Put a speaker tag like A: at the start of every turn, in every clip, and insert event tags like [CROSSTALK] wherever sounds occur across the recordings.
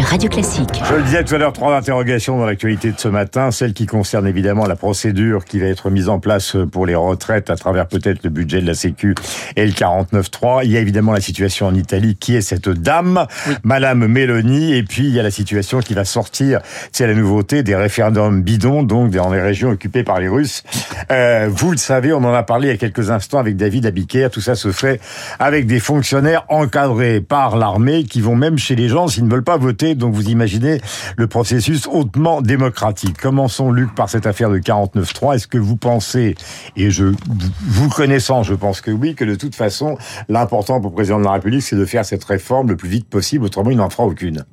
A: sur Radio Classique.
B: Je le disais tout à l'heure, trois interrogations dans l'actualité de ce matin. Celle qui concerne évidemment la procédure qui va être mise en place pour les retraites à travers peut-être le budget de la Sécu et le 49.3. Il y a évidemment la situation en Italie. Qui est cette dame? Madame Meloni. Et puis il y a la situation qui va sortir, c'est la nouveauté des référendums bidons, donc dans les régions occupées par les Russes. Euh, vous le savez, on en a parlé il y a quelques instants avec David Abiker. Tout ça se fait avec des fonctionnaires encadrés par l'armée qui vont même chez les gens s'ils ne veulent pas voter donc vous imaginez le processus hautement démocratique. Commençons, Luc, par cette affaire de 49.3. Est-ce que vous pensez, et je vous connaissant, je pense que oui, que de toute façon, l'important pour le président de la République, c'est de faire cette réforme le plus vite possible, autrement il n'en fera aucune.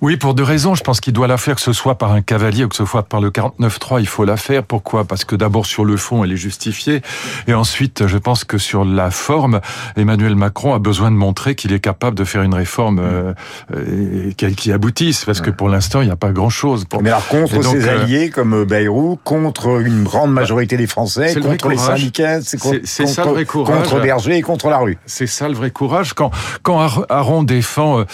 C: Oui, pour deux raisons. Je pense qu'il doit la faire, que ce soit par un cavalier ou que ce soit par le 49.3, il faut la faire. Pourquoi? Parce que d'abord, sur le fond, elle est justifiée. Et ensuite, je pense que sur la forme, Emmanuel Macron a besoin de montrer qu'il est capable de faire une réforme euh, euh qui aboutisse. Parce que pour l'instant, il n'y a pas grand-chose. Pour...
B: Mais alors, contre ses euh, alliés comme euh, Bayrou, contre une grande majorité des Français, contre les syndicats, c'est contre, ça le vrai courage. contre Berger et contre la rue.
C: C'est ça le vrai courage. Quand, quand Aaron défend,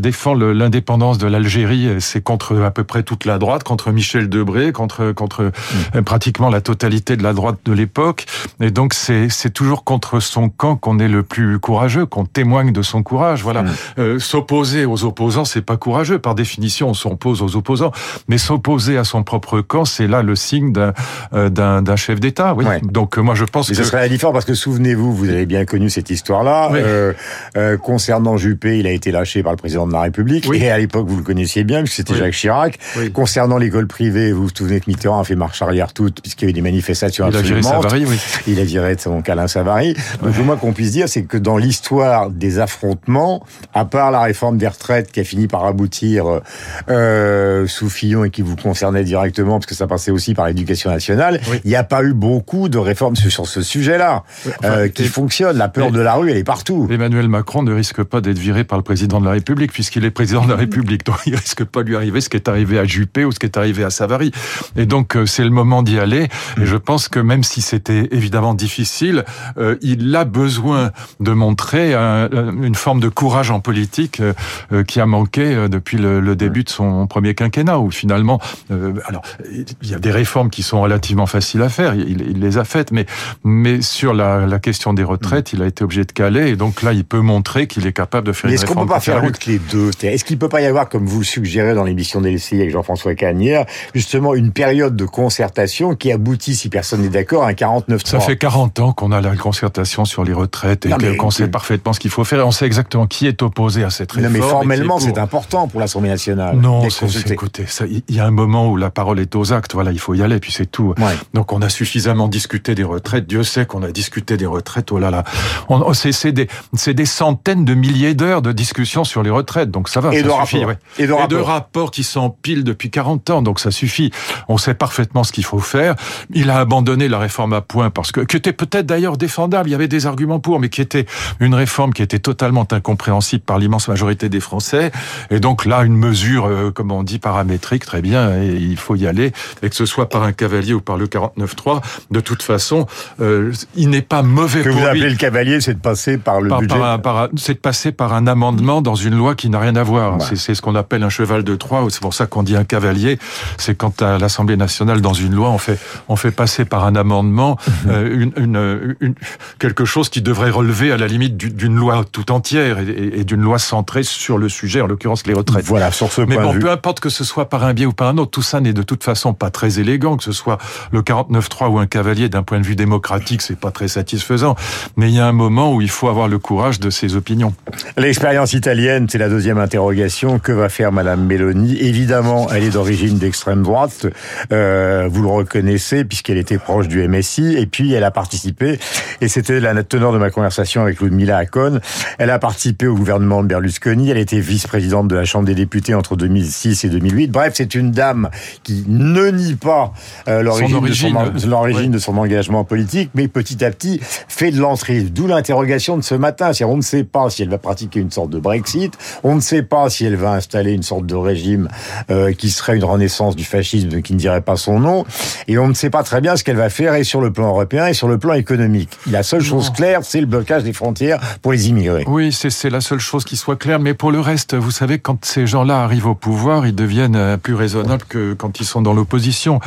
C: défend l'indépendance de l'Algérie, c'est contre à peu près toute la droite, contre Michel Debré, contre contre mm. euh, pratiquement la totalité de la droite de l'époque. Et donc c'est c'est toujours contre son camp qu'on est le plus courageux, qu'on témoigne de son courage. Voilà. Mm. Euh, s'opposer aux opposants, c'est pas courageux. Par définition, on s'oppose aux opposants. Mais s'opposer à son propre camp, c'est là le signe d'un euh, d'un chef d'État. Oui. Donc moi je pense
B: que
C: ce
B: serait différent parce que souvenez-vous, vous avez bien connu cette histoire-là. concernant Juppé, il a été lâché par le président de la République. Et à l'époque vous le connaissiez bien, c'était Jacques Chirac. Concernant l'école privée, vous vous souvenez que Mitterrand a fait marche arrière toute, puisqu'il y avait des manifestations
C: il
B: absolument.
C: A Savary, oui.
B: Il a viré son Alain Savary. Donc, le moins qu'on puisse dire, c'est que dans l'histoire des affrontements, à part la réforme des retraites qui a fini par aboutir euh, sous Fillon et qui vous concernait directement, parce que ça passait aussi par l'éducation nationale, il n'y a pas eu beaucoup de réformes sur ce sujet-là euh, qui fonctionnent. La peur de la rue, elle est partout.
C: Emmanuel Macron ne risque pas d'être viré par le président de la République, puisqu'il est président de la République. Donc [LAUGHS] il risque pas de lui arriver ce qui est arrivé à Juppé ou ce qui est arrivé à Savary. Et donc euh, c'est le moment d'y aller. Et je pense que même si c'était évidemment difficile, euh, il a besoin de montrer une forme de courage en politique euh, qui a manqué depuis le, début de son premier quinquennat, où finalement, alors il y a des réformes qui sont relativement faciles à faire. Il, les a faites, mais mais sur la, la, question des retraites, il a été obligé de caler. Et donc là, il peut montrer qu'il est capable de faire
B: mais
C: une réforme.
B: Est-ce qu'on peut pas faire les deux Est-ce qu'il peut pas y avoir comme vous le suggérez dans l'émission d'LCI avec Jean-François Cagnère, justement une période de concertation qui aboutit, si personne n'est d'accord, à un 49
C: Ça fait 40 ans qu'on a la concertation sur les retraites et qu'on sait parfaitement ce qu'il faut faire et on sait exactement qui est opposé à cette réforme.
B: Non, mais formellement, c'est important pour l'Assemblée nationale.
C: Non, c'est, écoutez, il y a un moment où la parole est aux actes. Voilà, il faut y aller, puis c'est tout. Donc, on a suffisamment discuté des retraites. Dieu sait qu'on a discuté des retraites. Oh là là. On, c'est, des, centaines de milliers d'heures de discussion sur les retraites. Donc, ça va.
B: Et
C: ça
B: de suffit,
C: et de, et rapports qui s'empilent depuis 40 ans, donc ça suffit. On sait parfaitement ce qu'il faut faire. Il a abandonné la réforme à point parce que, qui était peut-être d'ailleurs défendable, il y avait des arguments pour, mais qui était une réforme qui était totalement incompréhensible par l'immense majorité des Français. Et donc là, une mesure, euh, comme on dit, paramétrique, très bien, et il faut y aller, et que ce soit par un cavalier ou par le 49.3, de toute façon, euh, il n'est pas mauvais
B: que
C: pour
B: vous appelez le cavalier, c'est de passer par le budget.
C: c'est de passer par un amendement dans une loi qui n'a rien à voir. C'est ce qu'on appelle un cheval de Troie, c'est pour ça qu'on dit un cavalier. C'est quand à l'Assemblée nationale, dans une loi, on fait on fait passer par un amendement mhm. euh, une, une, quelque chose qui devrait relever à la limite d'une loi tout entière et, d'une loi centrée sur le sujet, en l'occurrence les retraites.
B: Voilà, sur ce
C: Mais
B: bon,
C: peu importe que ce soit par un biais ou par un autre, tout ça n'est de toute façon pas très élégant, que ce soit le 49-3 ou un cavalier d'un point de vue démocratique, c'est pas très satisfaisant. Mais il y a un moment où il faut avoir le courage de ses opinions.
B: L'expérience italienne, c'est la deuxième interrogation. Que va faire Madame Meloni Évidemment, elle est d'origine d'extrême droite. Euh, vous le reconnaissez puisqu'elle était proche du MSI. Et puis, elle a participé, et c'était la teneur de ma conversation avec Ludmila Akon, elle a participé au gouvernement de Berlusconi. Elle était vice-présidente de la Chambre des députés entre 2006 et 2008. Bref, c'est une dame qui ne nie pas euh, l'origine de, son, de son engagement politique, mais petit à petit fait de l'entrée. D'où l'interrogation de ce matin. On ne sait pas si elle va pratiquer une sorte de Brexit. On ne sait pas si elle va installer une sorte de régime euh, qui serait une renaissance du fascisme qui ne dirait pas son nom. Et on ne sait pas très bien ce qu'elle va faire et sur le plan européen et sur le plan économique. La seule chose claire, c'est le blocage des frontières pour les immigrés.
C: Oui, c'est la seule chose qui soit claire. Mais pour le reste, vous savez, quand ces gens-là arrivent au pouvoir, ils deviennent euh, plus raisonnables que quand ils sont dans l'opposition.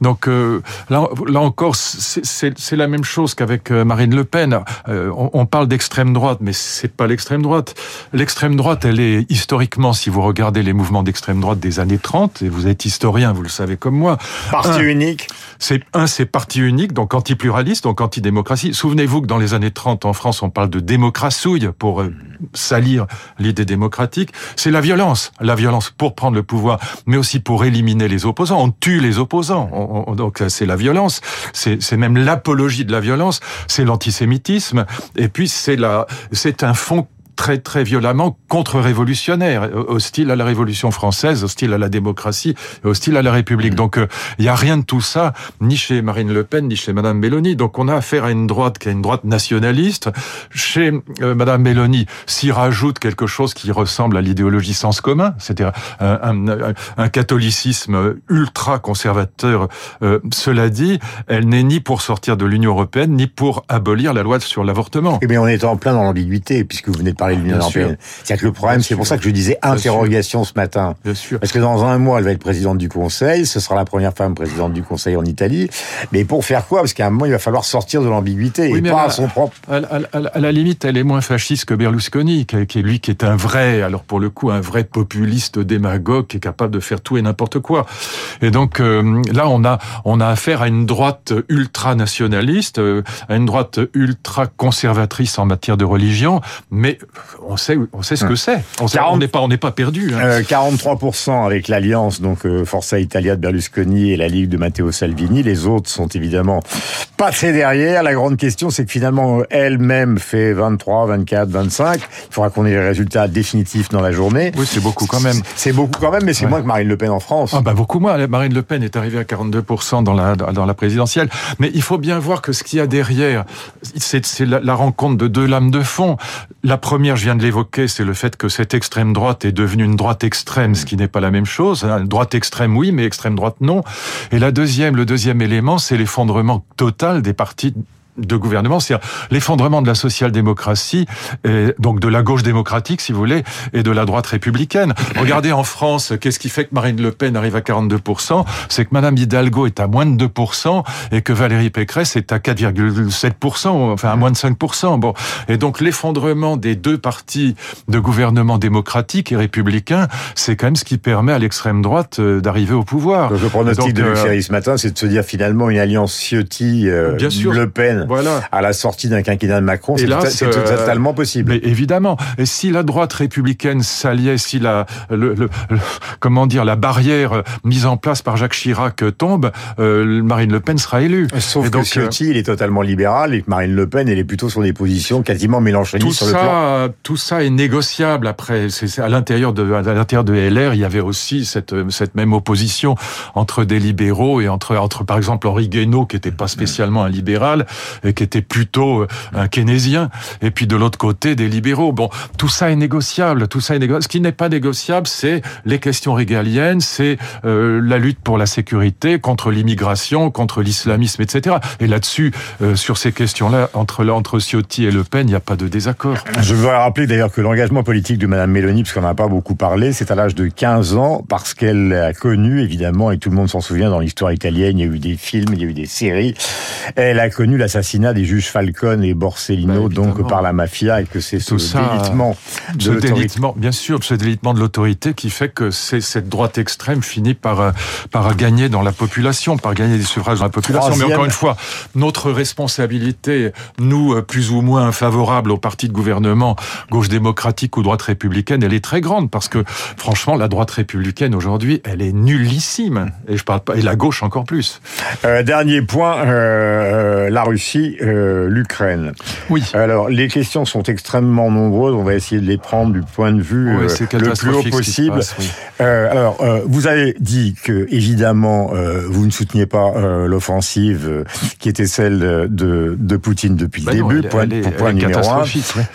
C: Donc euh, là, là encore, c'est la même chose qu'avec Marine Le Pen. on, on parle d'extrême droite, mais c'est pas l'extrême droite. L'extrême droite, elle est historiquement, si vous regardez les mouvements d'extrême droite des années 30, et vous êtes historien, vous le savez comme moi.
B: Parti unique.
C: C'est un, c'est parti unique, donc anti-pluraliste, donc anti-démocratie. Souvenez-vous que dans les années 30 en France, on parle de démocrassouille pour euh, salir l'idée démocratique. C'est la violence, la violence pour prendre le pouvoir, mais aussi pour éliminer les opposants. On tue les opposants, donc c'est la violence. C'est même l'apologie de la violence. C'est l'antisémitisme, et puis c'est la, c'est un fond très très violemment contre-révolutionnaire, hostile à la Révolution française, hostile à la démocratie, hostile à la République. Mmh. Donc il euh, n'y a rien de tout ça, ni chez Marine Le Pen, ni chez Madame Mélanie. Donc on a affaire à une droite qui est une droite nationaliste. Chez euh, Madame Mélanie, s'y rajoute quelque chose qui ressemble à l'idéologie sens commun, c'est-à-dire un, catholicisme ultra conservateur. Euh, cela dit, elle n'est ni pour sortir de l'Union européenne, ni pour abolir la loi sur l'avortement.
B: Eh bien, on est en plein dans l'ambiguïté, puisque vous venez de parler de l'Union européenne. C'est que le problème, c'est pour ça que je disais interrogation ce matin.
C: Bien sûr.
B: Parce que dans un mois, elle va être présidente du Conseil. Ce sera la première femme présidente du Conseil en Italie. Mais pour faire quoi? Parce qu'à un moment, il va falloir sortir de l'ambiguïté et pas à son propre.
C: À, la limite, elle est moins fasciste que Berlusconi, qui est lui qui est un vrai, alors pour le coup, un vrai populiste démagogue qui est capable de faire tout et n'importe quoi. Et donc euh, là, on a on a affaire à une droite ultra nationaliste, euh, à une droite ultra conservatrice en matière de religion, mais on sait, on sait ce que c'est. On n'est pas, on n'est pas perdu.
B: Hein. 43% euh, avec l'alliance donc euh, Forza Italia de Berlusconi et la Ligue de Matteo Salvini. Les autres sont évidemment passés derrière. La grande question, c'est que finalement elle-même fait 23, 24, 25. Il faudra qu'on ait les résultats définitifs dans la journée.
C: Oui, c'est beaucoup quand même.
B: C'est beaucoup quand même, mais c'est moins que Marine Le Pen en France.
C: Ah bah beaucoup moins. Marine Le Pen est arrivée à 42% dans la dans la présidentielle. Mais il faut bien voir que ce qu'il y a derrière, c'est la, la rencontre de deux lames de fond. La première, je viens de l'évoquer, c'est le fait que cette extrême droite est devenue une droite extrême, ce qui n'est pas la même chose. Hein. Droite extrême, oui, mais extrême droite, non. Et la deuxième, le deuxième élément, c'est l'effondrement total des partis de gouvernement, c'est-à-dire l'effondrement de la social-démocratie, donc de la gauche démocratique, si vous voulez, et de la droite républicaine. [COUGHS] Regardez en France, qu'est-ce qui fait que Marine Le Pen arrive à 42% C'est que Madame Hidalgo est à moins de 2% et que Valérie Pécresse est à 4,7%, enfin à moins de 5%. Bon, et donc l'effondrement des deux partis de gouvernement démocratique et républicain, c'est quand même ce qui permet à l'extrême droite euh, d'arriver au pouvoir.
B: Donc le pronostic de Luc euh, ce matin, c'est de se dire finalement une alliance Ciotti-Le Pen voilà. à la sortie d'un quinquennat de Macron, c'est totalement possible.
C: Mais évidemment. Et si la droite républicaine s'alliait, si la, le, le, comment dire, la barrière mise en place par Jacques Chirac tombe, euh, Marine Le Pen sera élue.
B: Sauf et donc, que Ciotti, il est totalement libéral et Marine Le Pen, elle est plutôt sur des positions quasiment mélanchonistes sur le plan.
C: Tout ça est négociable. Après, c'est à l'intérieur de à l'intérieur de LR, il y avait aussi cette cette même opposition entre des libéraux et entre entre par exemple Henri Guénaud qui était pas spécialement un libéral qui était plutôt euh, un keynésien, et puis de l'autre côté des libéraux. Bon, tout ça est négociable, tout ça est négociable. Ce qui n'est pas négociable, c'est les questions régaliennes, c'est euh, la lutte pour la sécurité, contre l'immigration, contre l'islamisme, etc. Et là-dessus, euh, sur ces questions-là, entre, entre Ciotti et Le Pen, il n'y a pas de désaccord.
B: Je voudrais rappeler d'ailleurs que l'engagement politique de Madame Mélanie, parce qu'on n'a pas beaucoup parlé, c'est à l'âge de 15 ans, parce qu'elle a connu, évidemment, et tout le monde s'en souvient dans l'histoire italienne, il y a eu des films, il y a eu des séries, elle a connu l'assassinat l'assassinat des juges Falcone et Borsellino, bah, donc par la mafia, et que c'est ce délitement de l'autorité.
C: Bien sûr, ce délitement de l'autorité qui fait que cette droite extrême finit par, euh, par gagner dans la population, par gagner des suffrages dans la population. Mais encore une fois, notre responsabilité, nous, euh, plus ou moins favorables au parti de gouvernement, gauche démocratique ou droite républicaine, elle est très grande parce que, franchement, la droite républicaine aujourd'hui, elle est nullissime. Et je parle pas, et la gauche encore plus.
B: Euh, dernier point, la Russie Euh, l'Ukraine.
C: Oui.
B: Alors, les questions sont extrêmement nombreuses. On va essayer de les prendre du point de vue
C: Oui,
B: euh, le plus haut possible.
C: passe, oui.
B: Euh, alors, vous avez dit que évidemment, vous ne souteniez pas l'offensive qui était celle de, de, Poutine depuis
C: Bah
B: le
C: non,
B: début.
C: elle
B: point
C: elle elle
B: point
C: est
B: numéro un.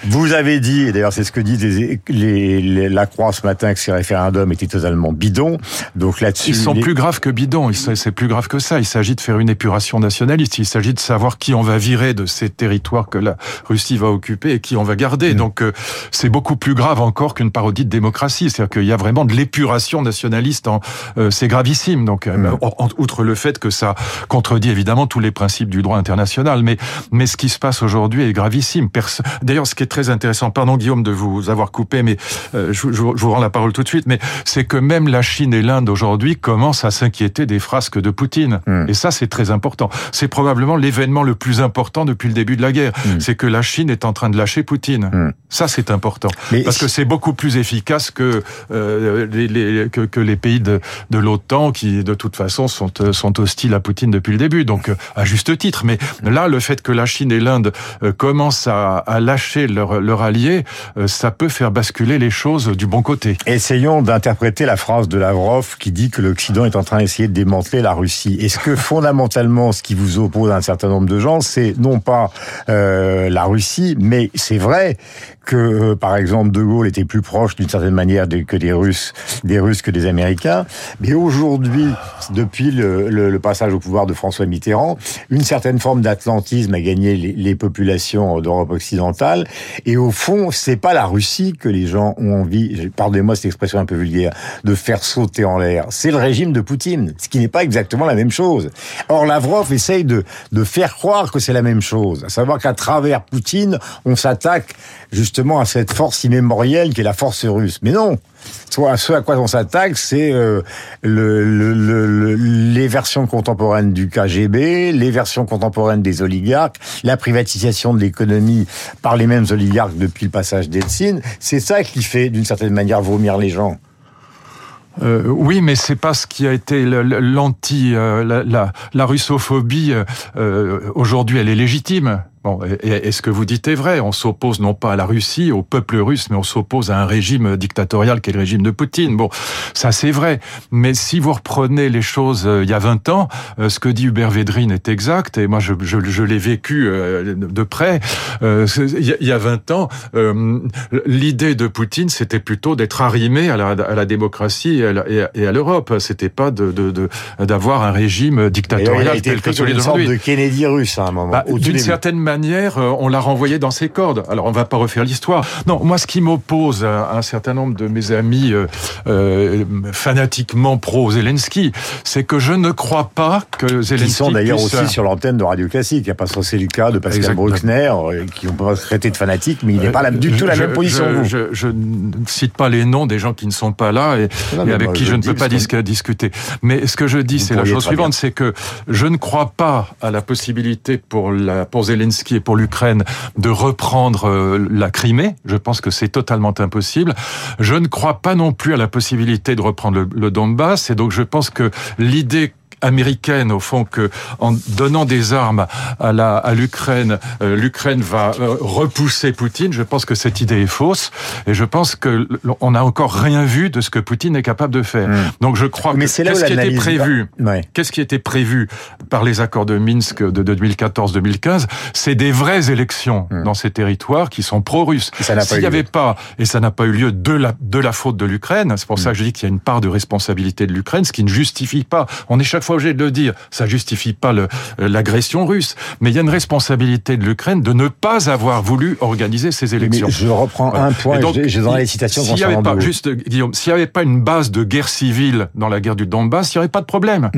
B: Vous avez dit, et d'ailleurs c'est ce que disent les, les- les- la Croix ce matin, que ces référendums étaient totalement bidons. Donc là-dessus,
C: Ils sont plus graves que bidons. C'est plus grave que ça. Il s'agit de faire une épuration nationaliste. Il s'agit de savoir qui on va virer de ces territoires que la Russie va occuper et qui on va garder. Donc euh, c'est beaucoup plus grave encore qu'une parodie de démocratie. C'est-à-dire qu'il y a vraiment de l'épuration nationaliste. En, euh, c'est gravissime. Donc euh,
B: Mm.
C: outre le fait que ça contredit évidemment tous les principes du droit international, mais mais ce qui se passe aujourd'hui est gravissime. Perso- D'ailleurs, ce qui est très intéressant, pardon Guillaume de vous avoir coupé, mais euh, je, je- je vous rends la parole tout de suite, mais c'est que même la Chine et l'Inde aujourd'hui commencent à s'inquiéter des frasques de Poutine.
B: Mm.
C: Et ça, c'est très important. C'est probablement l'événement le plus important depuis le début de la guerre.
B: Mm.
C: C'est que la Chine est en train de lâcher Poutine.
B: Mm.
C: Ça, c'est important.
B: Mais
C: Parce que c'est beaucoup plus efficace que, euh, les, les- que, que les pays de, de l'OTAN qui, de toute façon, sont, euh, sont hostiles à Poutine depuis le début. Donc, euh, à juste titre. Mais là, le fait que la Chine et l'Inde commencent à, à lâcher leur, leur allié, ça peut faire basculer les choses du bon côté.
B: Essayons d'interpréter la phrase de Lavrov qui dit que l'Occident est en train d'essayer de démanteler la Russie. Est-ce que fondamentalement, ce qui vous oppose à un certain nombre de gens, c'est non pas euh, la Russie, mais c'est vrai que, euh, par exemple, De Gaulle était plus proche d'une certaine manière que des Russes, des Russes que des Américains. Mais aujourd'hui, depuis le passage au pouvoir de François Mitterrand, une certaine forme d'atlantisme a gagné les, les populations d'Europe occidentale. Et au fond, c'est pas la Russie que les gens ont envie, pardonnez-moi cette expression un peu vulgaire, de faire sauter en l'air. C'est le régime de Poutine, ce qui n'est pas exactement la même chose. Or, Lavrov essaye de, de faire croire que c'est la même chose. À savoir qu'à travers Poutine, on s'attaque justement à cette force immémorielle qui est la force russe. Mais non Soit ce à quoi on s'attaque, c'est euh, le, le- le- le- les versions contemporaines du KGB, les versions contemporaines des oligarques, la privatisation de l'économie par les mêmes oligarques depuis le passage d'Eltsine. C'est ça qui fait, d'une certaine manière, vomir les gens.
C: Euh, oui, mais c'est pas ce qui a été l'anti, euh, la, la, la russophobie. euh, Aujourd'hui, elle est légitime. Bon, et, et ce que vous dites est vrai? On s'oppose non pas à la Russie, au peuple russe, mais on s'oppose à un régime dictatorial qui est le régime de Poutine. Bon, ça c'est vrai. Mais si vous reprenez les choses euh, il y a 20 ans, euh, ce que dit Hubert Védrine est exact. Et moi, je, je, je l'ai vécu euh, de près. Il y a- il y a 20 ans, l'idée de Poutine, c'était plutôt d'être arrimé à la, à la démocratie et à l'Europe. C'était pas de d'avoir un régime
B: D'ailleurs, il
C: dictatorial
B: a été
C: tel que celui d'aujourd'hui.
B: de Kennedy russe à un moment.
C: Bah, D'une certaine manière, euh, on l'a renvoyé dans ses cordes. Alors, on va pas refaire l'histoire. Non, moi, ce qui m'oppose à un certain nombre de mes amis euh, euh, fanatiquement pro-Zelensky, c'est que je ne crois pas que Zelensky
B: qui sont d'ailleurs aussi sur l'antenne de Radio Classique. Il n'y a pas c'est le cas de Pascal
C: Exactement.
B: Bruckner, euh, qui ont pas traité de fanatique, mais il n'est pas la- du tout la
C: Je-
B: même position
C: je,
B: que vous.
C: Je, je ne cite pas les noms des gens qui ne sont pas là et,
B: Non,
C: et avec
B: moi,
C: qui
B: je
C: ne peux pas dis- discuter. Mais ce que je dis, c'est la chose suivante, c'est que je ne crois pas à la possibilité pour, la, pour Zelensky et pour l'Ukraine de reprendre euh, la Crimée. Je pense que c'est totalement impossible. Je ne crois pas non plus à la possibilité de reprendre le Donbass. Et donc je pense que l'idée américaine au fond que en donnant des armes à la à l'Ukraine euh, l'Ukraine va euh, repousser Poutine je pense que cette idée est fausse et je pense que on n'a encore rien vu de ce que Poutine est capable de faire
B: Mm.
C: donc je crois
B: Mais
C: que qu'est-ce qui était prévu?
B: Ouais.
C: Qu'est-ce qui était prévu par les accords de Minsk de 2014-2015 C'est des vraies élections
B: Mm.
C: dans ces territoires qui sont pro-russes. S'il n'y avait pas, et ça n'a pas eu lieu de la, de la faute de l'Ukraine, c'est pour ça que je dis qu'il y a une part de responsabilité de l'Ukraine, ce qui ne justifie pas, on est chaque fois obligé de le dire, ça justifie pas le- l'agression russe, mais il y a une responsabilité de l'Ukraine de ne pas avoir voulu organiser ces élections.
B: Mais je reprends un point,
C: Et donc,
B: j'ai j'ai dans les citations
C: S'il n'y avait pas, juste, Guillaume, s'il n'y avait pas une base de guerre civile dans la guerre du Donbass, il n'y aurait pas de problème.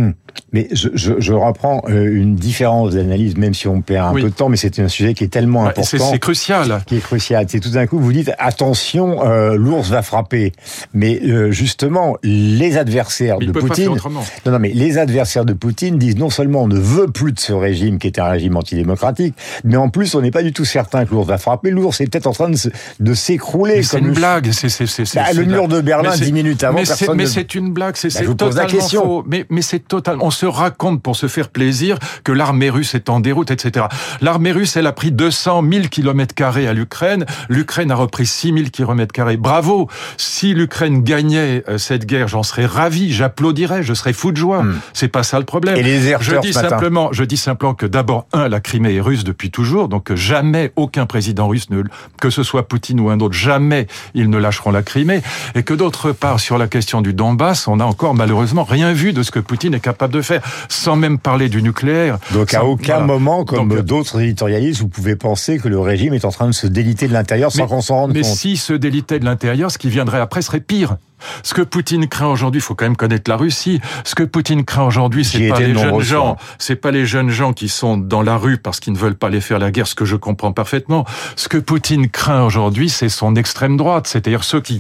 B: Mais je, je, je reprends euh, une différence d'analyse, même si on perd un
C: Oui.
B: peu de temps, mais c'est un sujet qui est tellement important.
C: c'est crucial.
B: qui est crucial. C'est tout d'un coup, vous dites attention, euh, l'ours va frapper. Mais euh, justement, les adversaires
C: Mais
B: de Poutine,
C: autrement.
B: non, non, mais les adversaires adversaires de Poutine disent non seulement on ne veut plus de ce régime qui était un régime antidémocratique, mais en plus on n'est pas du tout certain que l'ours va frapper. L'ours est peut-être en train de, s'écrouler.
C: C'est une blague. C'est,
B: bah, le mur de Berlin dix minutes avant.
C: Mais c'est une blague. C'est bah, totalement faux. Mais, mais c'est totalement. On se raconte pour se faire plaisir que l'armée russe est en déroute, etc. L'armée russe, elle a pris 200 000 kilomètres carrés à l'Ukraine. L'Ukraine a repris 6 000 kilomètres carrés. Bravo. Si l'Ukraine gagnait euh, cette guerre, j'en serais ravi. J'applaudirais. Je serais fou de joie. Hmm. C'est pas ça le problème.
B: Et les
C: je dis simplement, je dis simplement que d'abord, un, la Crimée est russe depuis toujours, donc jamais aucun président russe, ne, que ce soit Poutine ou un autre, jamais ils ne lâcheront la Crimée. Et que d'autre part, sur la question du Donbass, on n'a encore malheureusement rien vu de ce que Poutine est capable de faire, sans même parler du nucléaire.
B: Donc à aucun moment, comme euh, d'autres éditorialistes, vous pouvez penser que le régime est en train de se déliter de l'intérieur sans qu'on s'en rende
C: compte.
B: Mais
C: si se délitait de l'intérieur, ce qui viendrait après serait pire. Ce que Poutine craint aujourd'hui, il faut quand même connaître la Russie. Ce que Poutine craint aujourd'hui, c'est pas les jeunes gens, c'est pas les jeunes gens qui sont dans la rue parce qu'ils ne veulent pas aller faire la guerre, ce que je comprends parfaitement. Ce que Poutine craint aujourd'hui, c'est son extrême droite, c'est-à-dire ceux qui,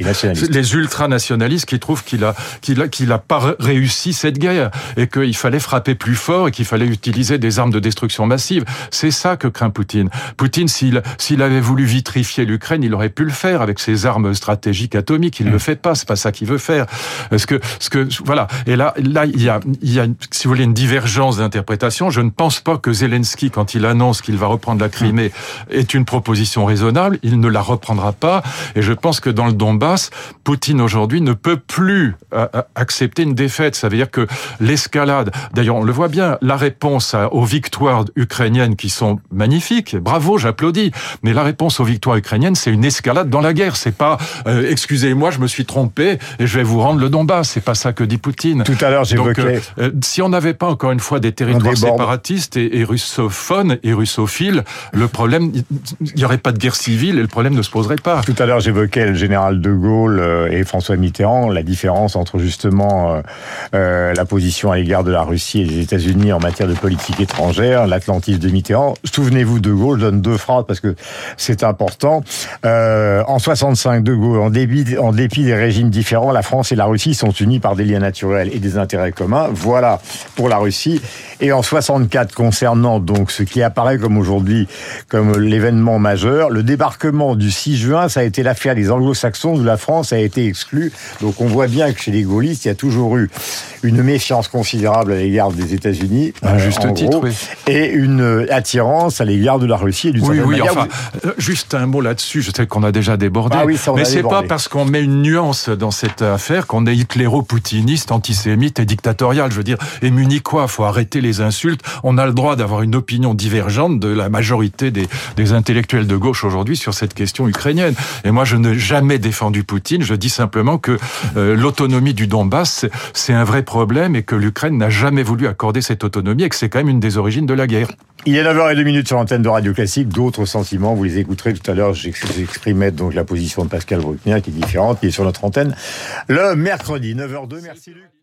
C: les ultranationalistes qui trouvent qu'il a, qu'il a, qu'il a pas réussi cette guerre et qu'il fallait frapper plus fort et qu'il fallait utiliser des armes de destruction massive. C'est ça que craint Poutine. Poutine, s'il, s'il avait voulu vitrifier l'Ukraine, il aurait pu le faire avec ses armes stratégiques atomiques. Il ne le fait pas. C'est pas ça qu'il veut faire. Est-ce que, ce que, voilà. Et là, là, il y a, il y a, si vous voulez, une divergence d'interprétation. Je ne pense pas que Zelensky, quand il annonce qu'il va reprendre la Crimée, est une proposition raisonnable. Il ne la reprendra pas. Et je pense que dans le Donbass, Poutine aujourd'hui ne peut plus euh, euh, accepter une défaite. Ça veut dire que l'escalade, d'ailleurs, on le voit bien, la réponse aux victoires ukrainiennes qui sont magnifiques. Bravo, j'applaudis. Mais la réponse aux victoires ukrainiennes, c'est une escalade dans la guerre. C'est pas, euh, excusez-moi, je me suis trompé je vais vous rendre le Donbass. C'est pas ça que dit Poutine.
B: Tout à l'heure, j'évoquais. Euh,
C: euh, si on n'avait pas encore une fois des territoires séparatistes et, russophones et russophiles, le problème, il n'y aurait pas de guerre civile et le problème ne se poserait pas.
B: Tout à l'heure, j'évoquais le général de Gaulle euh, et François Mitterrand, la différence entre justement euh, la position à l'égard de la Russie et des États-Unis en matière de politique étrangère, l'Atlantisme de Mitterrand. Souvenez-vous de Gaulle, je donne deux phrases parce que c'est important. Euh, en 65, de Gaulle, en dépit, en dépit des régimes différents, la France et la Russie sont unies par des liens naturels et des intérêts communs. Voilà pour la Russie. Et en 64, concernant donc ce qui apparaît comme aujourd'hui comme l'événement majeur, le débarquement du 6 juin, ça a été l'affaire des anglo-saxons où la France a été exclue. Donc on voit bien que chez les gaullistes, il y a toujours eu une méfiance considérable à l'égard des États-Unis,
C: à juste titre, oui.
B: et une attirance à l'égard de la Russie et du
C: oui, oui, enfin, euh, juste un mot là-dessus. Je sais qu'on a déjà débordé,
B: ah oui,
C: mais c'est pas parce qu'on met une nuance dans cette affaire qu'on est hitléro-poutiniste, antisémite et dictatorial. Je veux dire, et munichois, faut arrêter les insultes. On a le droit d'avoir une opinion divergente de la majorité des, des intellectuels de gauche aujourd'hui sur cette question ukrainienne. Et moi, je n'ai jamais défendu Poutine. Je dis simplement que euh, l'autonomie du Donbass, c'est un vrai problème et que l'Ukraine n'a jamais voulu accorder cette autonomie et que c'est quand même une des origines de la guerre.
B: Il est 9h02 sur l'antenne de Radio Classique. D'autres sentiments, vous les écouterez tout à l'heure. J'exprimais donc la position de Pascal Bruckner qui est différente, qui est sur notre antenne le mercredi. 9h02. Merci Luc.